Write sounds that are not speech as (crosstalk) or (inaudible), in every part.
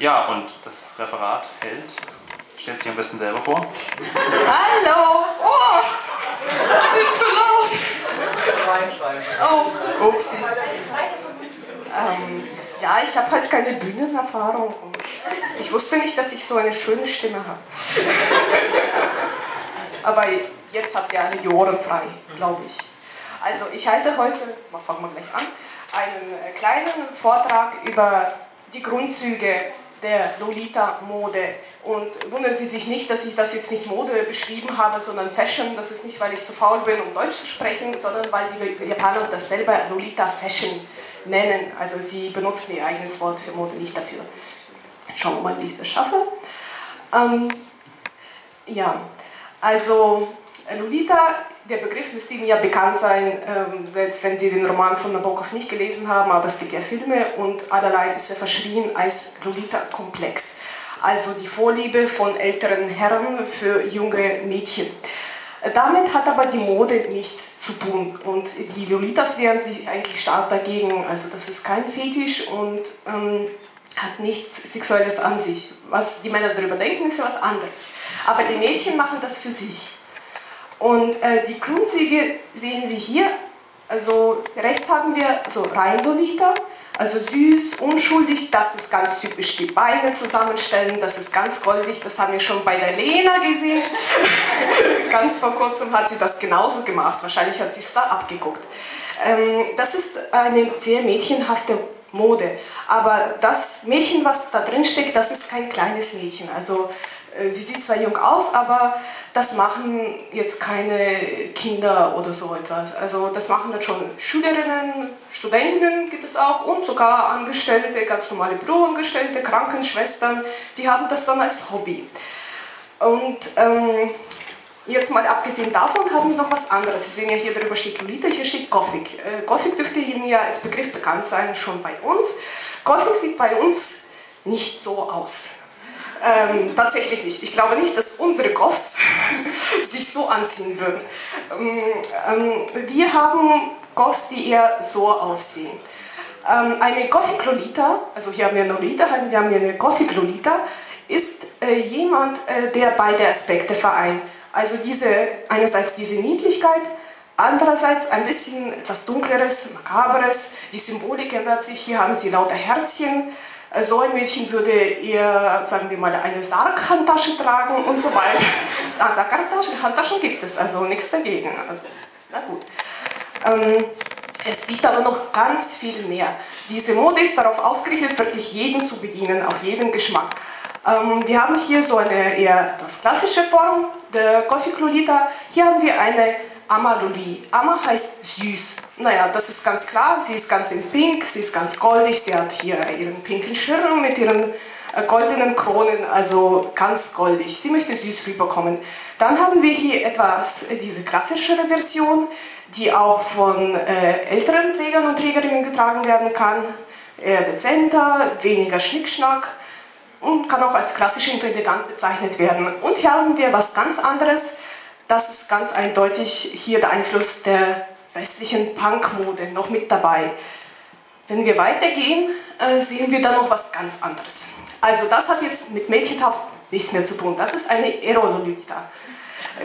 Ja, und das Referat hält, stellt sich am besten selber vor. Hallo! Oh! Das ist zu laut! Oh, upsi. Ähm, ja, ich habe halt keine Bühnenerfahrung ich wusste nicht, dass ich so eine schöne Stimme habe. Aber jetzt habt ihr alle die Ohren frei, glaube ich. Also ich halte heute, fangen wir gleich an, einen kleinen Vortrag über die Grundzüge der Lolita-Mode. Und wundern Sie sich nicht, dass ich das jetzt nicht Mode beschrieben habe, sondern Fashion. Das ist nicht, weil ich zu faul bin, um Deutsch zu sprechen, sondern weil die Japaner das selber Lolita Fashion nennen. Also sie benutzen ihr eigenes Wort für Mode, nicht dafür. Schauen wir mal, wie ich das schaffe. Ähm, ja, also Lolita, der Begriff müsste Ihnen ja bekannt sein, ähm, selbst wenn Sie den Roman von Nabokov nicht gelesen haben, aber es gibt ja Filme und allerlei ist er verschrien als Lolita-Komplex, also die Vorliebe von älteren Herren für junge Mädchen. Damit hat aber die Mode nichts zu tun und die Lolitas wehren sich eigentlich stark dagegen, also das ist kein Fetisch und ähm, hat nichts Sexuelles an sich. Was die Männer darüber denken, ist ja was anderes. Aber die Mädchen machen das für sich. Und äh, die Grundzüge sehen Sie hier. Also rechts haben wir so Reinlolita, also süß, unschuldig, das ist ganz typisch die Beine zusammenstellen, das ist ganz goldig, das haben wir schon bei der Lena gesehen. (laughs) ganz vor kurzem hat sie das genauso gemacht, wahrscheinlich hat sie es da abgeguckt. Ähm, das ist eine sehr mädchenhafte Mode, aber das Mädchen, was da drin steckt, das ist kein kleines Mädchen. Also sie sieht zwar jung aus, aber das machen jetzt keine Kinder oder so etwas. Also das machen dann schon Schülerinnen, Studentinnen gibt es auch und sogar Angestellte, ganz normale Büroangestellte, Krankenschwestern, die haben das dann als Hobby. Und ähm, jetzt mal abgesehen davon haben wir noch was anderes. Sie sehen ja hier drüber steht Lolita, hier steht Gothic. Äh, Gothic dürfte Ihnen ja als Begriff bekannt sein, schon bei uns. Gothic sieht bei uns nicht so aus. Ähm, tatsächlich nicht. Ich glaube nicht, dass unsere Goths (laughs) sich so anziehen würden. Ähm, ähm, wir haben Goths, die eher so aussehen. Ähm, eine Gothic Lolita, also hier haben wir eine Lolita, wir haben hier eine Gothic Lolita, ist äh, jemand, äh, der beide Aspekte vereint. Also diese, einerseits diese Niedlichkeit, andererseits ein bisschen etwas Dunkleres, Makaberes, die Symbolik ändert sich, hier haben sie lauter Herzchen, so ein Mädchen würde eher, sagen wir mal, eine Sarghandtasche tragen und so weiter. (laughs) Sarghandtaschen Handtaschen gibt es, also nichts dagegen. Also, na gut. Ähm, es gibt aber noch ganz viel mehr. Diese Mode ist darauf ausgerichtet, wirklich jeden zu bedienen, auch jeden Geschmack. Ähm, wir haben hier so eine eher das klassische Form der Gothic Lolita. Hier haben wir eine Amaloli. Ama heißt süß. Naja, das ist ganz klar. Sie ist ganz in Pink, sie ist ganz goldig. Sie hat hier ihren pinken Schirm mit ihren äh, goldenen Kronen, also ganz goldig. Sie möchte süß rüberkommen. Dann haben wir hier etwas, äh, diese klassischere Version, die auch von äh, älteren Trägern und Trägerinnen getragen werden kann. Eher dezenter, weniger Schnickschnack und kann auch als klassisch intelligent bezeichnet werden. Und hier haben wir was ganz anderes das ist ganz eindeutig hier der Einfluss der westlichen Punkmode noch mit dabei. Wenn wir weitergehen, äh, sehen wir da noch was ganz anderes. Also das hat jetzt mit Mädchenhaft nichts mehr zu tun. Das ist eine Aerololita.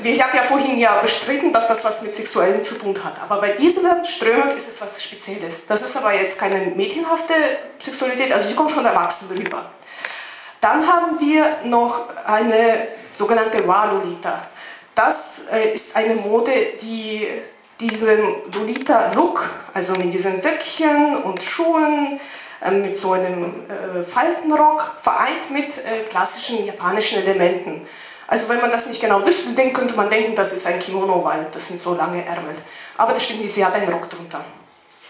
Ich habe ja vorhin ja bestritten, dass das was mit Sexuellen zu tun hat. Aber bei dieser Strömung ist es was Spezielles. Das ist aber jetzt keine mädchenhafte Sexualität, also sie kommt schon erwachsen rüber. Dann haben wir noch eine sogenannte Walolita. Das äh, ist eine Mode, die diesen Lolita-Look, also mit diesen Söckchen und Schuhen, äh, mit so einem äh, Faltenrock, vereint mit klassischen japanischen Elementen. Also wenn man das nicht genau wüsste, dann könnte man denken, das ist ein Kimono, weil das sind so lange Ärmel. Aber das stimmt nicht, sie hat einen Rock drunter.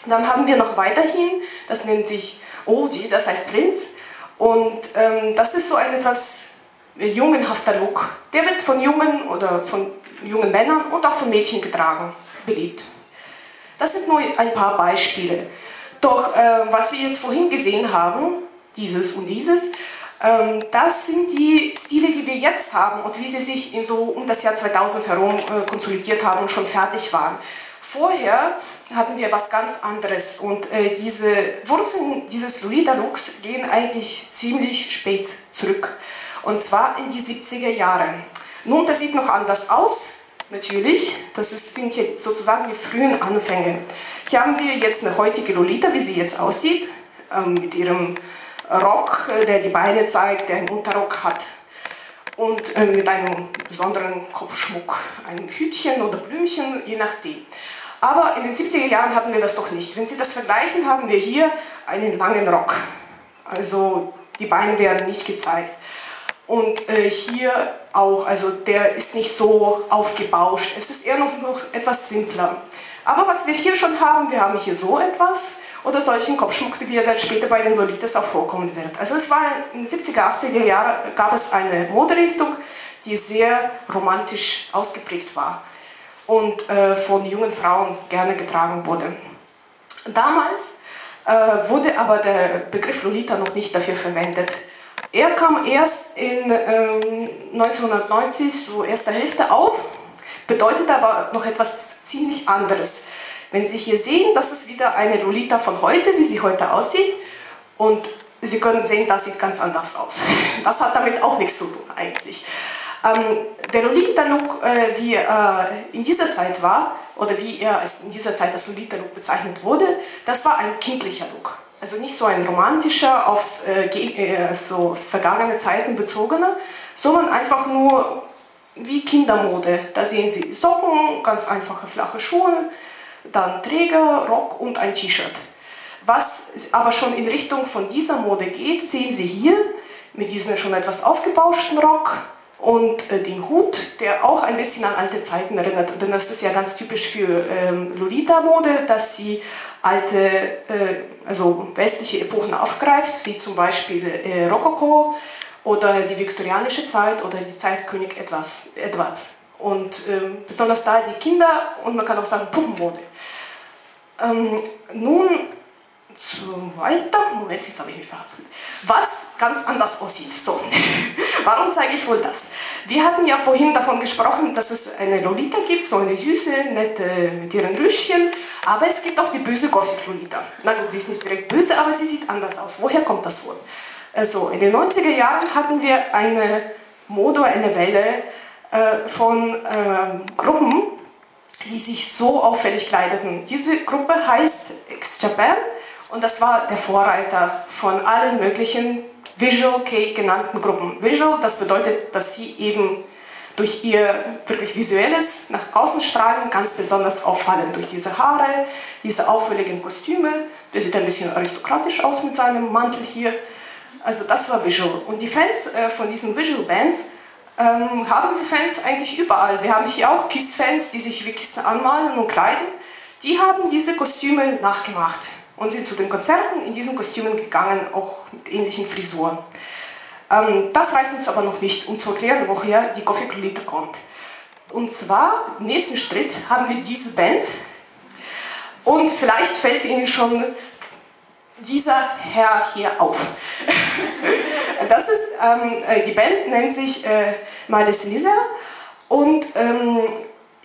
Dann haben wir noch weiterhin, das nennt sich Oji, das heißt Prinz. Und ähm, das ist so ein etwas jungenhafter Look. Der wird von jungen oder von jungen Männern und auch von Mädchen getragen, beliebt. Das sind nur ein paar Beispiele. Doch äh, was wir jetzt vorhin gesehen haben, dieses und dieses, ähm, das sind die Stile, die wir jetzt haben und wie sie sich in so um das Jahr 2000 herum äh, konsolidiert haben und schon fertig waren. Vorher hatten wir was ganz anderes und äh, diese Wurzeln dieses Lolita-Looks gehen eigentlich ziemlich spät zurück. Und zwar in die 70er Jahre. Nun, das sieht noch anders aus, natürlich. Das sind hier sozusagen die frühen Anfänge. Hier haben wir jetzt eine heutige Lolita, wie sie jetzt aussieht, ähm, mit ihrem Rock, äh, der die Beine zeigt, der einen Unterrock hat und äh, mit einem besonderen Kopfschmuck, einem Hütchen oder Blümchen, je nachdem. Aber in den 70er Jahren hatten wir das doch nicht. Wenn Sie das vergleichen, haben wir hier einen langen Rock. Also die Beine werden nicht gezeigt. Und äh, hier auch, also der ist nicht so aufgebauscht. Es ist eher noch, noch etwas simpler. Aber was wir hier schon haben, wir haben hier so etwas oder solchen Kopfschmuck, wie er dann später bei den Lolitas auch vorkommen wird. Also es war in den 70er, 80er Jahren gab es eine Moderichtung, die sehr romantisch ausgeprägt war und äh, von jungen Frauen gerne getragen wurde. Damals äh, wurde aber der Begriff Lolita noch nicht dafür verwendet. Er kam erst in ähm, 1990, so erster Hälfte auf, bedeutet aber noch etwas ziemlich anderes. Wenn Sie hier sehen, das ist wieder eine Lolita von heute, wie sie heute aussieht. Und Sie können sehen, das sieht ganz anders aus. (laughs) Das hat damit auch nichts zu tun eigentlich. Ähm, der Lolita-Look, äh, wie er äh, in dieser Zeit war, oder wie er in dieser Zeit als Lolita-Look bezeichnet wurde, das war ein kindlicher Look. Also nicht so ein romantischer, aufs, äh, äh so auf vergangene Zeiten bezogener, sondern einfach nur wie Kindermode. Da sehen Sie Socken, ganz einfache flache Schuhe, dann Träger, Rock und ein T-Shirt. Was aber schon in Richtung von dieser Mode geht, sehen Sie hier mit diesem schon etwas aufgebauschten Rock, und äh, den Hut, der auch ein bisschen an alte Zeiten erinnert. Denn das ist ja ganz typisch für ähm, Lolita-Mode, dass sie alte, äh, also westliche Epochen aufgreift, wie zum Beispiel äh, Rokoko oder die viktorianische Zeit oder die Zeit König Edwards. Edwards. Und ähm, besonders da die Kinder und man kann auch sagen Puppenmode. Ähm, nun so weiter. Moment, jetzt habe ich mich verhaftet. Was ganz anders aussieht. So, (laughs) warum zeige ich wohl das? Wir hatten ja vorhin davon gesprochen, dass es eine Lolita gibt, so eine süße, nette mit ihren Rüschchen. Aber es gibt auch die böse Gothic-Lolita. Na gut, sie ist nicht direkt böse, aber sie sieht anders aus. Woher kommt das wohl? Also, in den 90er Jahren hatten wir eine Mode, eine Welle äh, von äh, Gruppen, die sich so auffällig kleideten. Diese Gruppe heißt X-Japan und das war der Vorreiter von allen möglichen Visual K genannten Gruppen. Visual, das bedeutet, dass sie eben durch ihr wirklich visuelles nach außen strahlen ganz besonders auffallen. Durch diese Haare, diese auffälligen Kostüme. Der sieht ein bisschen aristokratisch aus mit seinem Mantel hier. Also das war Visual. Und die Fans äh, von diesen Visual Bands ähm, haben wir Fans eigentlich überall. Wir haben hier auch KISS-Fans, die sich wie KISS anmalen und kleiden. Die haben diese Kostüme nachgemacht und sind zu den Konzerten in diesen Kostümen gegangen, auch mit ähnlichen Frisuren. Ähm, das reicht uns aber noch nicht, um zu erklären, woher die Coffee Lolita kommt. Und zwar, im nächsten Schritt, haben wir diese Band und vielleicht fällt Ihnen schon dieser Herr hier auf. (laughs) das ist, ähm, äh, die Band nennt sich äh, Miles Lisa und ähm,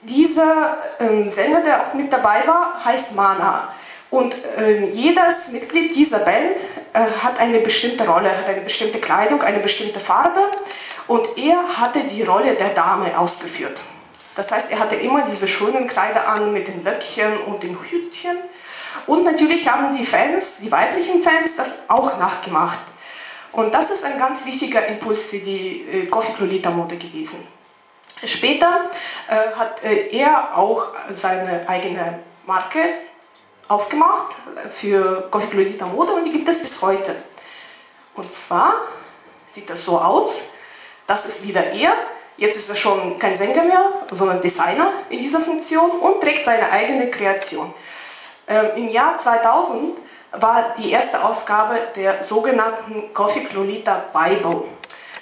dieser ähm, Sänger, der auch mit dabei war, heißt Mana. Und äh, jedes Mitglied dieser Band äh, hat eine bestimmte Rolle, hat eine bestimmte Kleidung, eine bestimmte Farbe und er hatte die Rolle der Dame ausgeführt. Das heißt, er hatte immer diese schönen Kleider an mit den Löckchen und dem Hütchen. Und natürlich haben die Fans, die weiblichen Fans, das auch nachgemacht. Und das ist ein ganz wichtiger Impuls für die äh, Gothic Lolita Mode gewesen. Später äh, hat äh, er auch seine eigene Marke aufgemacht für Gothic Lolita Mode und die gibt es bis heute. Und zwar sieht das so aus, das ist wieder er, jetzt ist er schon kein Sänger mehr, sondern Designer in dieser Funktion und trägt seine eigene Kreation. Ähm, Im Jahr 2000 war die erste Ausgabe der sogenannten Gothic Lolita Bible.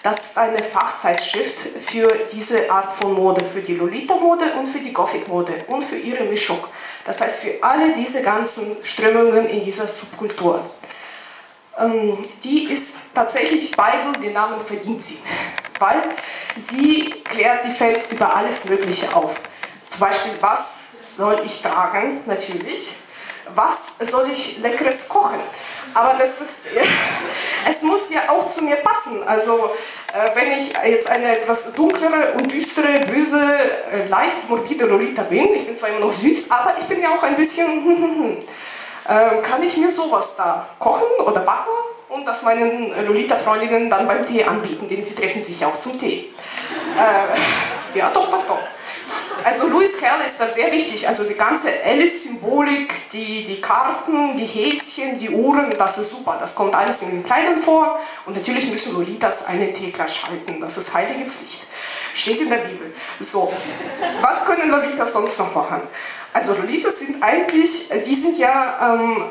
Das ist eine Fachzeitschrift für diese Art von Mode, für die Lolita-Mode und für die Gothic-Mode und für ihre Mischung. Das heißt, für alle diese ganzen Strömungen in dieser Subkultur. Ähm, die ist tatsächlich Bible, den Namen verdient sie, weil sie klärt die Fans über alles Mögliche auf. Zum Beispiel, was soll ich tragen? Natürlich. Was soll ich leckeres kochen? Aber das ist, (laughs) es muss ja auch zu mir passen. Also äh, wenn ich jetzt eine etwas dunklere und düstere, böse, äh, leicht morbide Lolita bin, ich bin zwar immer noch süß, aber ich bin ja auch ein bisschen, (laughs) äh, kann ich mir sowas da kochen oder backen und das meinen Lolita-Freundinnen dann beim Tee anbieten, denn sie treffen sich auch zum Tee. (laughs) Ja, doch, doch, doch. Also Louis Kerr ist da sehr wichtig, also die ganze Alice-Symbolik, die, die Karten, die Häschen, die Uhren, das ist super, das kommt alles in den Kleidern vor und natürlich müssen Lolitas einen Teeglas halten, das ist heilige Pflicht. Steht in der Bibel. So, was können Lolitas sonst noch machen? Also Lolitas sind eigentlich, die sind ja ähm,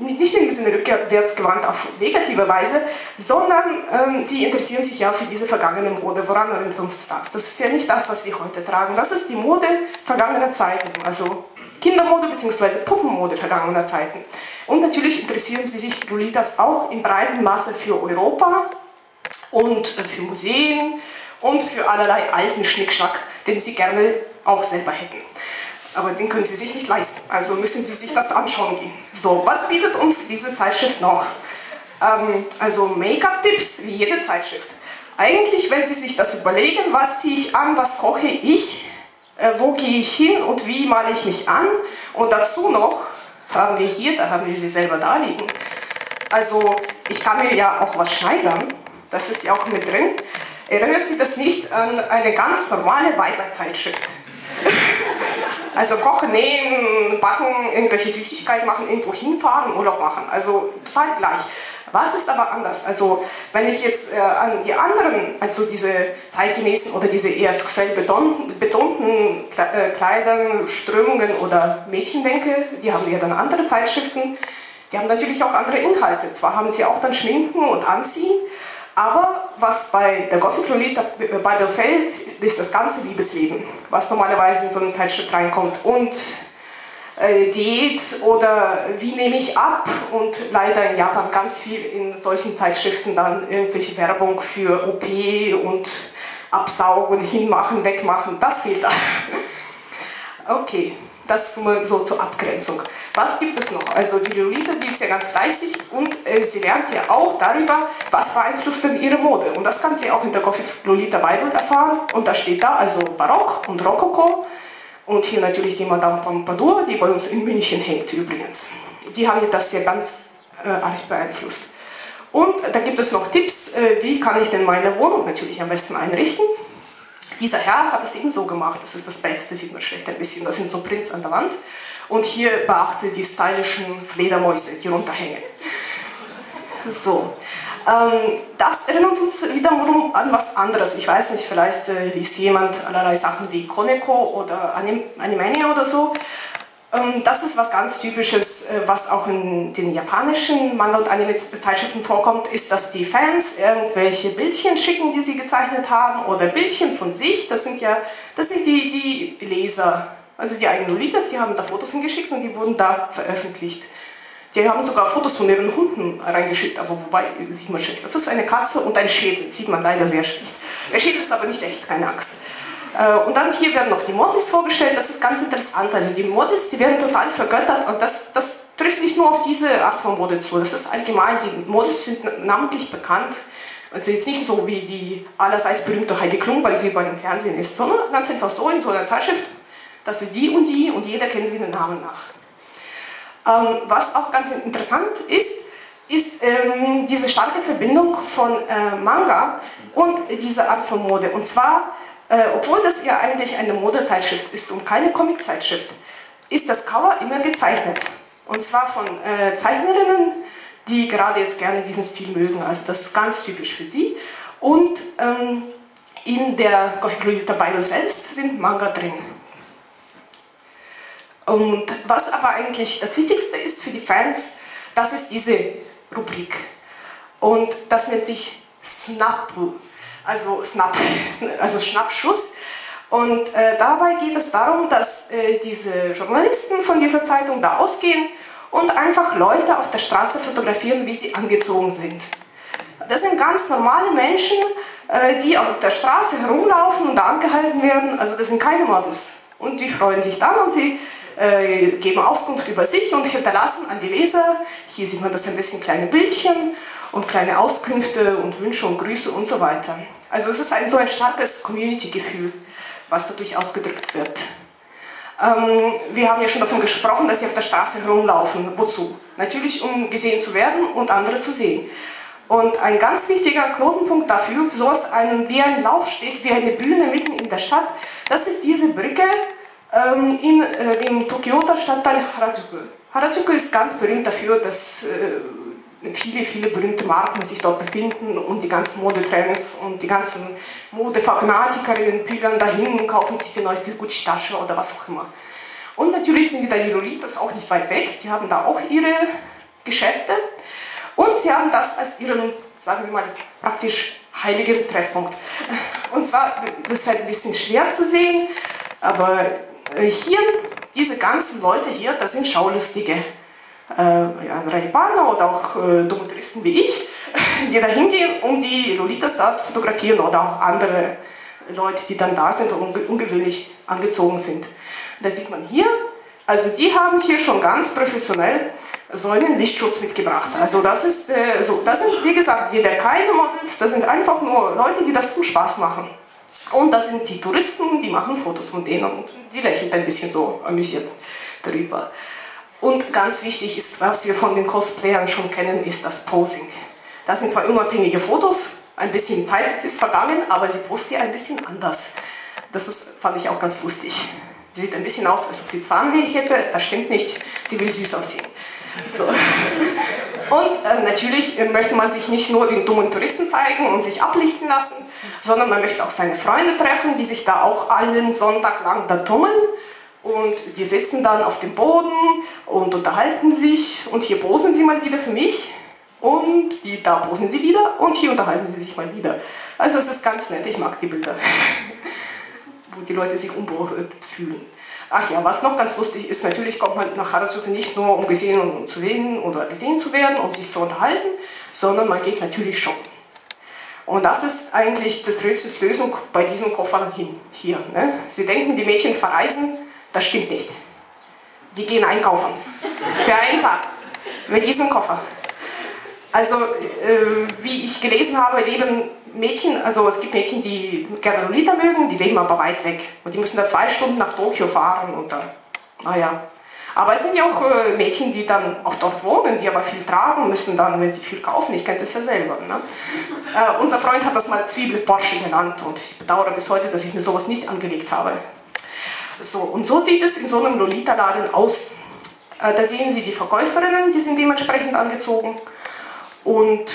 nicht in Sinne rückwärtsgewandt auf negative Weise, sondern ähm, sie interessieren sich ja für diese vergangene Mode. Woran erinnert uns das? Das ist ja nicht das, was wir heute tragen. Das ist die Mode vergangener Zeiten, also Kindermode bzw. Puppenmode vergangener Zeiten. Und natürlich interessieren sie sich Lolitas auch in breitem Maße für Europa und für Museen und für allerlei alten Schnickschnack, den sie gerne auch selber hätten aber den können Sie sich nicht leisten. Also müssen Sie sich das anschauen gehen. So, was bietet uns diese Zeitschrift noch? Ähm, also Make-up-Tipps, wie jede Zeitschrift. Eigentlich, wenn Sie sich das überlegen, was ziehe ich an, was koche ich, äh, wo gehe ich hin und wie male ich mich an. Und dazu noch haben wir hier, da haben wir sie selber da liegen. Also ich kann mir ja auch was schneidern, das ist ja auch mit drin. Erinnert Sie das nicht an eine ganz normale Weiberzeitschrift? (laughs) Also kochen, nähen, backen, irgendwelche Süßigkeiten machen, irgendwo hinfahren, Urlaub machen. Also total gleich. Was ist aber anders? Also wenn ich jetzt äh, an die anderen, also diese zeitgemäßen oder diese eher sexuell betonten äh, Kleidern, Strömungen oder Mädchen denke, die haben ja dann andere Zeitschriften, die haben natürlich auch andere Inhalte. Zwar haben sie auch dann Schminken und Anziehen, aber was bei der Gothic Lolita Bible fällt, ist das ganze Liebesleben, was normalerweise in so eine Zeitschrift reinkommt. Und äh, Diät oder wie nehme ich ab und leider in Japan ganz viel in solchen Zeitschriften dann irgendwelche Werbung für OP und Absaugen, hinmachen, wegmachen, das fehlt da. (laughs) Okay, das so zur Abgrenzung. Was gibt es noch? Also die Lolita, die ist ja ganz fleißig und äh, sie lernt ja auch darüber, was beeinflusst denn ihre Mode. Und das kann sie auch in der Gothic Lolita Bible erfahren. Und da steht da also Barock und Rokoko. Und hier natürlich die Madame Pompadour, die bei uns in München hängt übrigens. Die haben das ja ganz äh, arg beeinflusst. Und da gibt es noch Tipps, äh, wie kann ich denn meine Wohnung natürlich am besten einrichten. Dieser Herr hat es eben so gemacht, das ist das Bett, das sieht man schlecht ein bisschen, da sind so Prints an der Wand. Und hier beachte die stylischen Fledermäuse, die runterhängen. So. Ähm, das erinnert uns wiederum an was anderes. Ich weiß nicht, vielleicht äh, liest jemand allerlei Sachen wie Koneko oder Anim Animania oder so. Ähm, das ist was ganz Typisches, äh, was auch in den japanischen Manga- und Anime-Zeitschriften vorkommt, ist, dass die Fans irgendwelche Bildchen schicken, die sie gezeichnet haben, oder Bildchen von sich. Das sind ja das sind die, die Leser also die eigenen Lolitas, die haben da Fotos hingeschickt und die wurden da veröffentlicht. Die haben sogar Fotos von ihren Hunden reingeschickt, aber wobei, sieht man schlecht. Das ist eine Katze und ein Schädel, sieht man leider sehr schlecht. Der Schädel ist aber nicht echt, keine Angst. Äh, und dann hier werden noch die Models vorgestellt, das ist ganz interessant. Also die Models, die werden total vergöttert und das, das trifft nicht nur auf diese Art von Mode zu, das ist allgemein, die Models sind namentlich bekannt. Also jetzt nicht so wie die allerseits berühmte Heidi Klum, weil sie bei dem Fernsehen ist, sondern ganz einfach so in so einer Zeitschrift dass sie die und die und jeder kennt sie den Namen nach. Ähm, was auch ganz interessant ist, ist ähm, diese starke Verbindung von äh, Manga und dieser Art von Mode. Und zwar, äh, obwohl das ja eigentlich eine Modezeitschrift ist und keine Comiczeitschrift, ist das Cover immer gezeichnet. Und zwar von äh, Zeichnerinnen, die gerade jetzt gerne diesen Stil mögen. Also das ist ganz typisch für sie. Und ähm, in der Gothic Bible selbst sind Manga drin. Und was aber eigentlich das Wichtigste ist für die Fans, das ist diese Rubrik. Und das nennt sich Snap, also Snap, (laughs) also Schnappschuss. Und äh, dabei geht es darum, dass äh, diese Journalisten von dieser Zeitung da ausgehen und einfach Leute auf der Straße fotografieren, wie sie angezogen sind. Das sind ganz normale Menschen, äh, die auf der Straße herumlaufen und da angehalten werden. Also das sind keine Models. Und die freuen sich dann und sie äh, geben Auskunft über sich und hinterlassen an die Leser, hier sieht man das ein bisschen kleine Bildchen und kleine Auskünfte und Wünsche und Grüße und so weiter. Also es ist ein, so ein starkes Community-Gefühl, was dadurch ausgedrückt wird. Ähm, wir haben ja schon davon gesprochen, dass sie auf der Straße herumlaufen. Wozu? Natürlich, um gesehen zu werden und andere zu sehen. Und ein ganz wichtiger Knotenpunkt dafür, sowas ein, wie ein Laufsteg, wie eine Bühne mitten in der Stadt, das ist diese Brücke ähm, in äh, dem Tokioter Stadtteil Harajuku. Harajuku ist ganz berühmt dafür, dass äh, viele, viele berühmte Marken sich dort befinden und die ganzen Modetrends und die ganzen Modefanatikerinnen pilgern dahin und kaufen sich die neueste Gucci-Tasche oder was auch immer. Und natürlich sind die Lolitas auch nicht weit weg, die haben da auch ihre Geschäfte und sie haben das als ihren, sagen wir mal, praktisch heiligen Treffpunkt. Und zwar, das ist halt ein bisschen schwer zu sehen, aber hier, diese ganzen Leute hier, das sind Schaulustige. Äh, Japaner oder auch äh, Domitristen wie ich, (laughs) die da hingehen, um die Lolitas da zu fotografieren oder auch andere Leute, die dann da sind und ungewöhnlich angezogen sind. Da sieht man hier, also die haben hier schon ganz professionell so einen Lichtschutz mitgebracht. Also das ist äh, so, das sind wie gesagt weder keine Models, das sind einfach nur Leute, die das zum Spaß machen. Und das sind die Touristen, die machen Fotos von denen und die lächeln ein bisschen so amüsiert darüber. Und ganz wichtig ist, was wir von den Cosplayern schon kennen, ist das Posing. Das sind zwar unabhängige Fotos, ein bisschen Zeit ist vergangen, aber sie posten ein bisschen anders. Das ist, fand ich auch ganz lustig. Sie sieht ein bisschen aus, als ob sie Zahnweh hätte, das stimmt nicht, sie will süß aussehen. So. Und äh, natürlich äh, möchte man sich nicht nur den dummen Touristen zeigen und sich ablichten lassen, sondern man möchte auch seine Freunde treffen, die sich da auch allen Sonntag lang da tummeln. Und die sitzen dann auf dem Boden und unterhalten sich. Und hier posen sie mal wieder für mich. Und die, da posen sie wieder. Und hier unterhalten sie sich mal wieder. Also es ist ganz nett, ich mag die Bilder, (laughs) wo die Leute sich unberührt fühlen. Ach ja, was noch ganz lustig ist, natürlich kommt man nach Harajuku nicht nur, um gesehen und zu sehen oder gesehen zu werden, um sich zu unterhalten, sondern man geht natürlich shoppen. Und das ist eigentlich das größte Lösung bei diesem Koffer hin, hier. Ne? Sie denken, die Mädchen verreisen, das stimmt nicht. Die gehen einkaufen. Für einen Tag. Mit diesem Koffer. Also, äh, wie ich gelesen habe, leben Mädchen, also es gibt Mädchen, die gerne Lolita mögen, die leben aber weit weg. Und die müssen da zwei Stunden nach Tokio fahren und dann, naja. Aber es sind ja auch äh, Mädchen, die dann auch dort wohnen, die aber viel tragen müssen dann, wenn sie viel kaufen. Ich kenne das ja selber. Ne? Äh, unser Freund hat das mal Zwiebel-Porsche genannt und ich bedauere bis heute, dass ich mir sowas nicht angelegt habe. So, und so sieht es in so einem Lolita-Laden aus. Äh, da sehen Sie die Verkäuferinnen, die sind dementsprechend angezogen. Und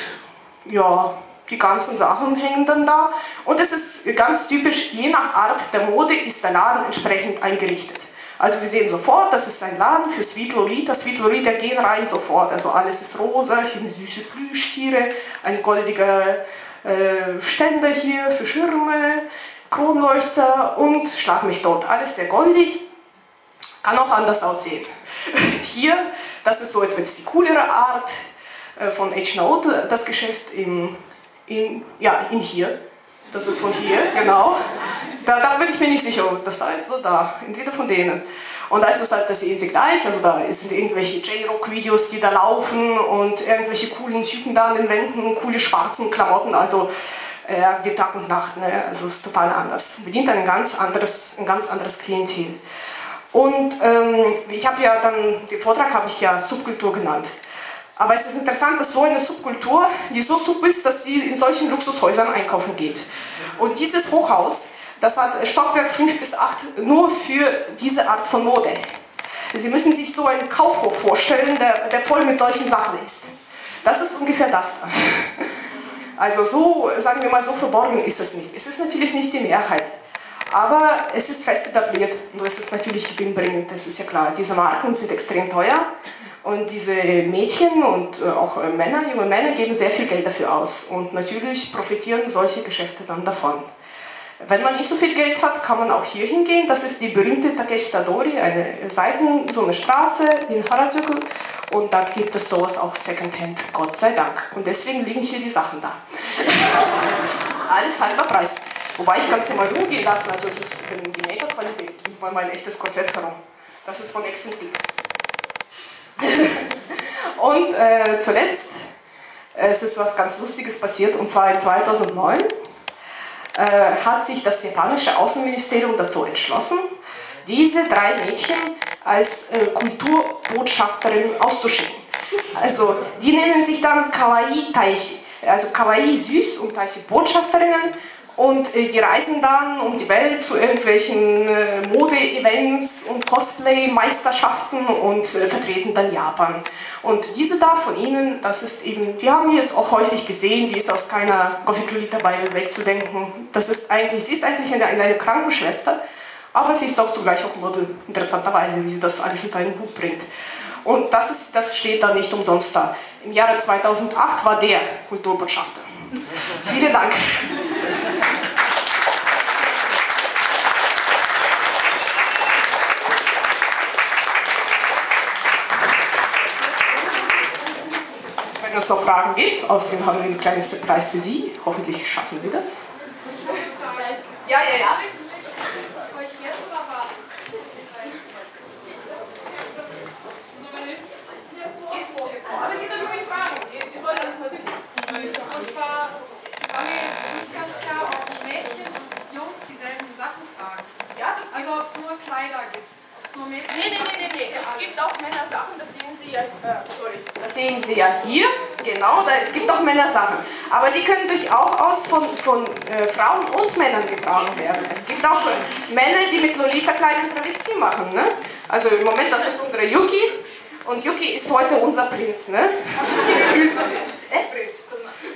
ja, die ganzen Sachen hängen dann da. Und es ist ganz typisch, je nach Art der Mode ist der Laden entsprechend eingerichtet. Also wir sehen sofort, das ist ein Laden für Sweet Lolita. Sweet Lolita gehen rein sofort. Also alles ist rosa, hier sind süße Plüschtiere, ein goldiger äh, Ständer hier für Schirme, Kronleuchter und schlag mich dort. Alles sehr goldig. Kann auch anders aussehen. (laughs) Hier, das ist so etwas die coolere Art äh, von H-Note, das Geschäft im in, ja, in hier. Das ist von hier, genau. Da, da bin ich mir nicht sicher, ob das da ist oder da. Entweder von denen. Und da ist es halt, das Sie gleich. Also da sind irgendwelche J-Rock-Videos, die da laufen und irgendwelche coolen Typen da an den Wänden, coole schwarzen Klamotten. Also äh, wie Tag und Nacht. Ne? Also ist total anders. Bedient ein ganz anderes, ein ganz anderes Klientel. Und ähm, ich habe ja dann, den Vortrag habe ich ja Subkultur genannt. Aber es ist interessant, dass so eine Subkultur, die so sub ist, dass sie in solchen Luxushäusern einkaufen geht. Und dieses Hochhaus, das hat Stockwerk 5 bis 8 nur für diese Art von Mode. Sie müssen sich so einen Kaufhof vorstellen, der, der voll mit solchen Sachen ist. Das ist ungefähr das da. (laughs) Also so, sagen wir mal, so verborgen ist es nicht. Es ist natürlich nicht die Mehrheit. Aber es ist fest etabliert und es ist natürlich gewinnbringend, das ist ja klar. Diese Marken sind extrem teuer und diese Mädchen und äh, auch äh, Männer, junge Männer, geben sehr viel Geld dafür aus. Und natürlich profitieren solche Geschäfte dann davon. Wenn man nicht so viel Geld hat, kann man auch hier hingehen. Das ist die berühmte Takeshita-dori, eine Seiten, so eine Straße in Harajuku. Und da gibt es sowas auch Secondhand, Gott sei Dank. Und deswegen liegen hier die Sachen da. (laughs) Alles halber Preis. Wobei ich kann es mal rumgehen lassen, also es ist die Make-up-Qualität, gibt mal mein echtes Korsett herum. Das ist von Eccentric. (laughs) und äh, zuletzt, es ist was ganz Lustiges passiert, und zwar in 2009 äh, hat sich das japanische Außenministerium dazu entschlossen, diese drei Mädchen als äh, Kulturbotschafterinnen auszuschicken. Also die nennen sich dann Kawaii Taishi, also Kawaii süß und Taishi Botschafterinnen und äh, die reisen dann um die Welt zu irgendwelchen äh, Mode-Events und Cosplay-Meisterschaften und äh, vertreten dann Japan. Und diese da von ihnen, das ist eben, die haben wir jetzt auch häufig gesehen, die ist aus keiner Bible wegzudenken. Das ist eigentlich, sie ist eigentlich eine, eine Krankenschwester, aber sie ist auch zugleich auch Model, interessanterweise, wie sie das alles unter einen Hut bringt. Und das, ist, das steht da nicht umsonst da. Im Jahre 2008 war der Kulturbotschafter. (laughs) Vielen Dank. Wenn es noch Fragen gibt, außerdem haben wir ein kleines Preis für Sie. Hoffentlich schaffen Sie das. Ja, ja, ja. Aber Sie können ruhig fragen. Ich soll das natürlich. Und zwar war mir jetzt nicht ganz klar, ob Mädchen und Jungs dieselben Sachen tragen. Ja, das Also Kleider gibt. Nee, nee, nee, nee, nee. Es gibt auch Männersachen, das sehen Sie ja, äh, sorry. Das sehen Sie ja hier, genau, da, es gibt auch Männersachen. Aber die können durchaus von, von äh, Frauen und Männern getragen werden. Es gibt auch äh, Männer, die mit Lolita-Kleidern Travestie machen. Ne? Also im Moment, das ist unsere Yuki. Und Yuki ist heute unser Prinz, ne? Es (laughs) Prinz.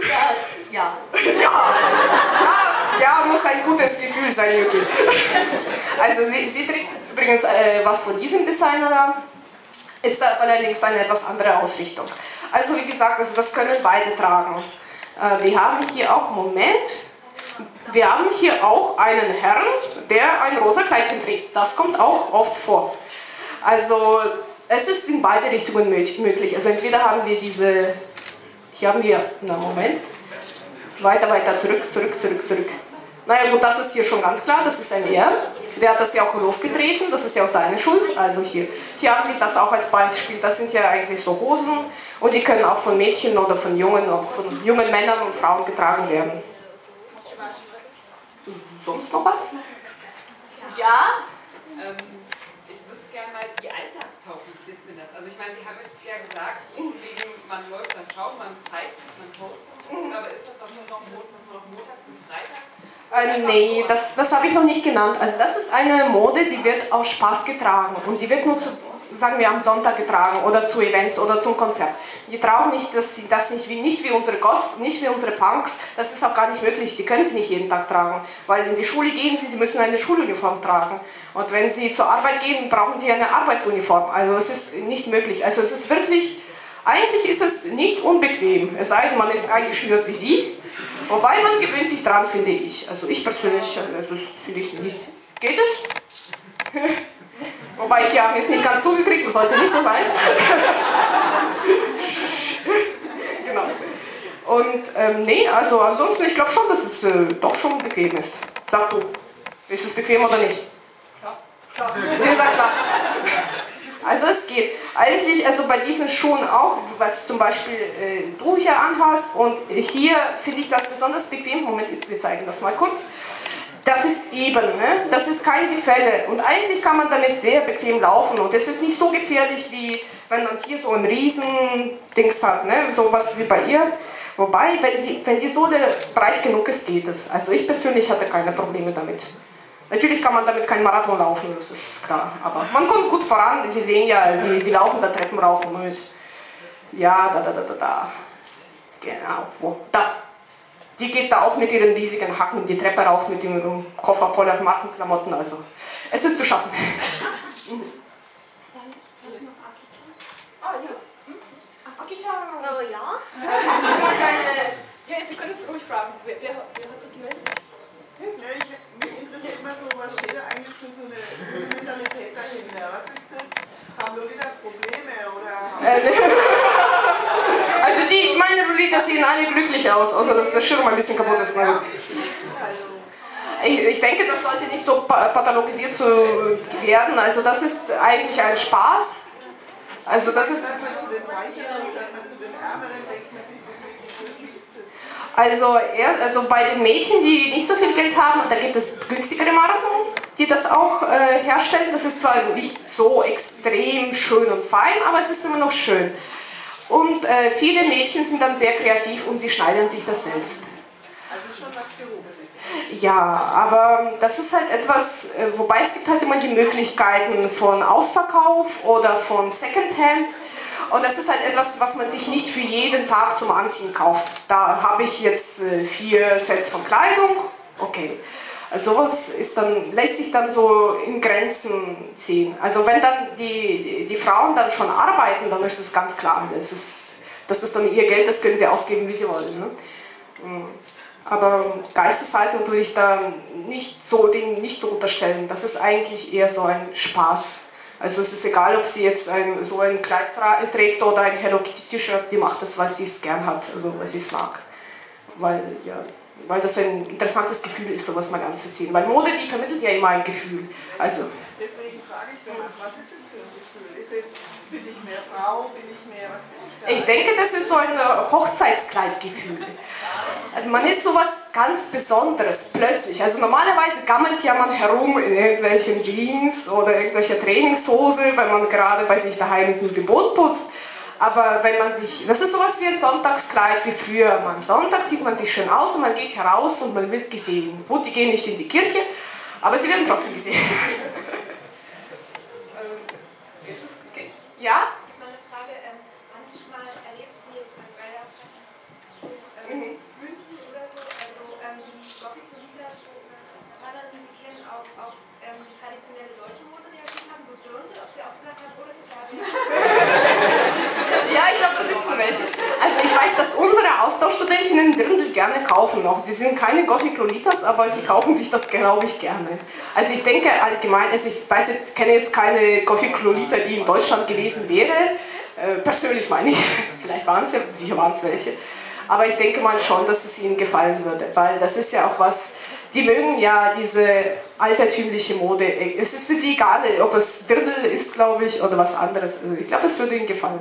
Ja. Ja. Ja. Ja, muss ein gutes Gefühl sein, Yuki. (laughs) Also sie, sie trägt übrigens äh, was von diesem Designer da. Ist allerdings eine etwas andere Ausrichtung. Also wie gesagt, also das können beide tragen. Äh, wir haben hier auch, Moment, wir haben hier auch einen Herrn, der ein rosa Kleidchen trägt. Das kommt auch oft vor. Also es ist in beide Richtungen mö- möglich. Also entweder haben wir diese, hier haben wir, na Moment, weiter, weiter, zurück, zurück, zurück, zurück. Naja gut, das ist hier schon ganz klar, das ist ein Er. Der hat das ja auch losgetreten, das ist ja auch seine Schuld. Also hier, hier haben wir das auch als Beispiel, das sind ja eigentlich so Hosen und die können auch von Mädchen oder von Jungen, auch von jungen Männern und Frauen getragen werden. Sonst noch was? Ja? Ähm, ich wüsste gerne mal, wie alltagstauglich ist denn das? Also ich meine, Sie haben jetzt ja gesagt, man läuft dann schaut, man zeigt, man postet, aber ist das was, was, noch, was man noch montags bis freitags? Äh, nee, das, das habe ich noch nicht genannt. Also das ist eine Mode, die wird aus Spaß getragen und die wird nur zu, sagen wir, am Sonntag getragen oder zu Events oder zum Konzert. Die tragen nicht, dass sie das nicht wie, nicht wie unsere Goss, nicht wie unsere Punks, das ist auch gar nicht möglich. Die können sie nicht jeden Tag tragen, weil in die Schule gehen sie, sie müssen eine Schuluniform tragen. Und wenn sie zur Arbeit gehen, brauchen sie eine Arbeitsuniform. Also es ist nicht möglich. Also es ist wirklich, eigentlich ist es nicht unbequem, es sei denn, man ist eingeschnürt wie sie. Wobei man gewöhnt sich dran, finde ich. Also ich persönlich, also das finde ich nicht. Geht es? (laughs) Wobei ich ja es nicht ganz zugekriegt, das sollte nicht so sein. (laughs) genau. Und ähm, nee, also ansonsten, ich glaube schon, dass es äh, doch schon bequem ist. Sag du, ist es bequem oder nicht? Ja. Sie sagt klar. Also es geht. Eigentlich, also bei diesen Schuhen auch, was zum Beispiel äh, du hier anhast und hier finde ich das besonders bequem. Moment, jetzt wir zeigen das mal kurz. Das ist eben, ne? das ist kein Gefälle und eigentlich kann man damit sehr bequem laufen und es ist nicht so gefährlich wie wenn man hier so ein riesen Dings hat, ne? sowas wie bei ihr. Wobei, wenn die, wenn die Sohle breit genug ist, geht es. Also ich persönlich hatte keine Probleme damit. Natürlich kann man damit keinen Marathon laufen, das ist klar. Aber man kommt gut voran. Sie sehen ja, die, die laufen da Treppen rauf und mit. Ja, da, da, da, da, da. Genau, wo? Da. Die geht da auch mit ihren riesigen Hacken die Treppe rauf mit ihrem Koffer voller Markenklamotten. Also, es ist zu schaffen. Ah, ja. Aki-chan. Oh ja? Ja, Sie können ruhig fragen. Wer, wer, wer hat sich gemeldet? Ja, mich interessiert immer so, was steht da eigentlich für so eine Mentalität dahinter? Was ist das? Haben Lolitas Probleme oder haben Äh, (laughs) also die, meine Lolitas sehen alle glücklich aus, außer dass der Schirm ein bisschen kaputt ist. Ne? Ich, ich denke, das sollte nicht so pathologisiert zu werden. Also das ist eigentlich ein Spaß. Also das ist... Also, er, also bei den Mädchen, die nicht so viel Geld haben, da gibt es günstigere Marken, die das auch äh, herstellen. Das ist zwar nicht so extrem schön und fein, aber es ist immer noch schön. Und äh, viele Mädchen sind dann sehr kreativ und sie schneiden sich das selbst. Also schon was Gehobenes. Ja, aber das ist halt etwas, äh, wobei es gibt halt immer die Möglichkeiten von Ausverkauf oder von Secondhand. Und das ist halt etwas, was man sich nicht für jeden Tag zum Anziehen kauft. Da habe ich jetzt äh, vier Sets von Kleidung, okay. Sowas ist dann, lässt sich dann so in Grenzen ziehen. Also wenn dann die, die Frauen dann schon arbeiten, dann ist es ganz klar, das ist, das ist dann ihr Geld, das können sie ausgeben, wie sie wollen. Ne? Mm. Aber Geisteshaltung würde ich da nicht so, dem nicht so unterstellen. Das ist eigentlich eher so ein Spaß. Also es ist egal, ob sie jetzt ein, so ein Kleid trägt oder ein Hello Kitty T-Shirt, die macht das, weil sie es gern hat, also weil sie es mag. Weil, ja, weil das ein interessantes Gefühl ist, sowas mal anzuziehen. Weil Mode, die vermittelt ja immer ein Gefühl. Also, Deswegen frage ich danach, was ist es für ein Gefühl? Ist es, bin ich mehr Frau, bin ich was ich denke, das ist so ein äh, Hochzeitskleidgefühl. Also man ist sowas ganz Besonderes plötzlich. Also normalerweise gammelt ja man herum in irgendwelchen Jeans oder irgendwelcher Trainingshose, wenn man gerade bei sich daheim nur den Boden putzt. Aber wenn man sich, das ist sowas wie ein Sonntagskleid wie früher. Am Sonntag zieht man sich schön aus und man geht heraus und man wird gesehen. Gut, die gehen nicht in die Kirche, aber sie werden trotzdem gesehen. (laughs) ähm, ist es okay? Ja? Meine Frage, ähm, haben Sie schon mal erlebt, wie jetzt beim Geier ähm, München oder so, also ähm, die Gothic-Lieder so analysieren auf, auf ähm, die traditionelle deutsche Mode reagiert haben, so Dirndl, ob Sie auch gesagt haben, oh, das ist ja Ja, ich glaube, da sitzen welche. Also ich weiß, dass unsere Austauschstudentinnen Dirndl gerne kaufen noch. Sie sind keine Gothic-Lolitas, aber sie kaufen sich das, glaube ich, gerne. Also ich denke allgemein, also ich weiß, ich kenne jetzt keine Gothic-Lolita, die in Deutschland gewesen wäre. Äh, persönlich meine ich. (laughs) Vielleicht waren es ja, sicher waren es welche. Aber ich denke mal schon, dass es ihnen gefallen würde, weil das ist ja auch was, die mögen ja diese altertümliche Mode. Es ist für sie egal, ob es Dirndl ist, glaube ich, oder was anderes. Also ich glaube, es würde ihnen gefallen.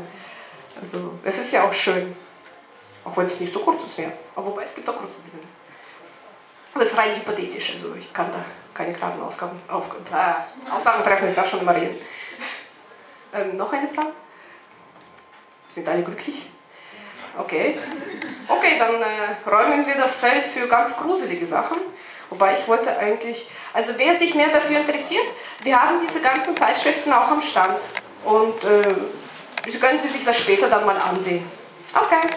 Also es ist ja auch schön, auch wenn es nicht so kurz ist mehr. Aber wobei es gibt auch kurze Dinge. Aber es ist rein hypothetisch, also ich kann da keine klaren Ausgaben, auf, äh, Aussagen treffen, ich darf schon immer reden. Ähm, noch eine Frage? Sind alle glücklich? Okay. Okay, dann äh, räumen wir das Feld für ganz gruselige Sachen. Wobei ich wollte eigentlich, also wer sich mehr dafür interessiert, wir haben diese ganzen Zeitschriften auch am Stand. Und äh, können Sie sich das später dann mal ansehen. Okay.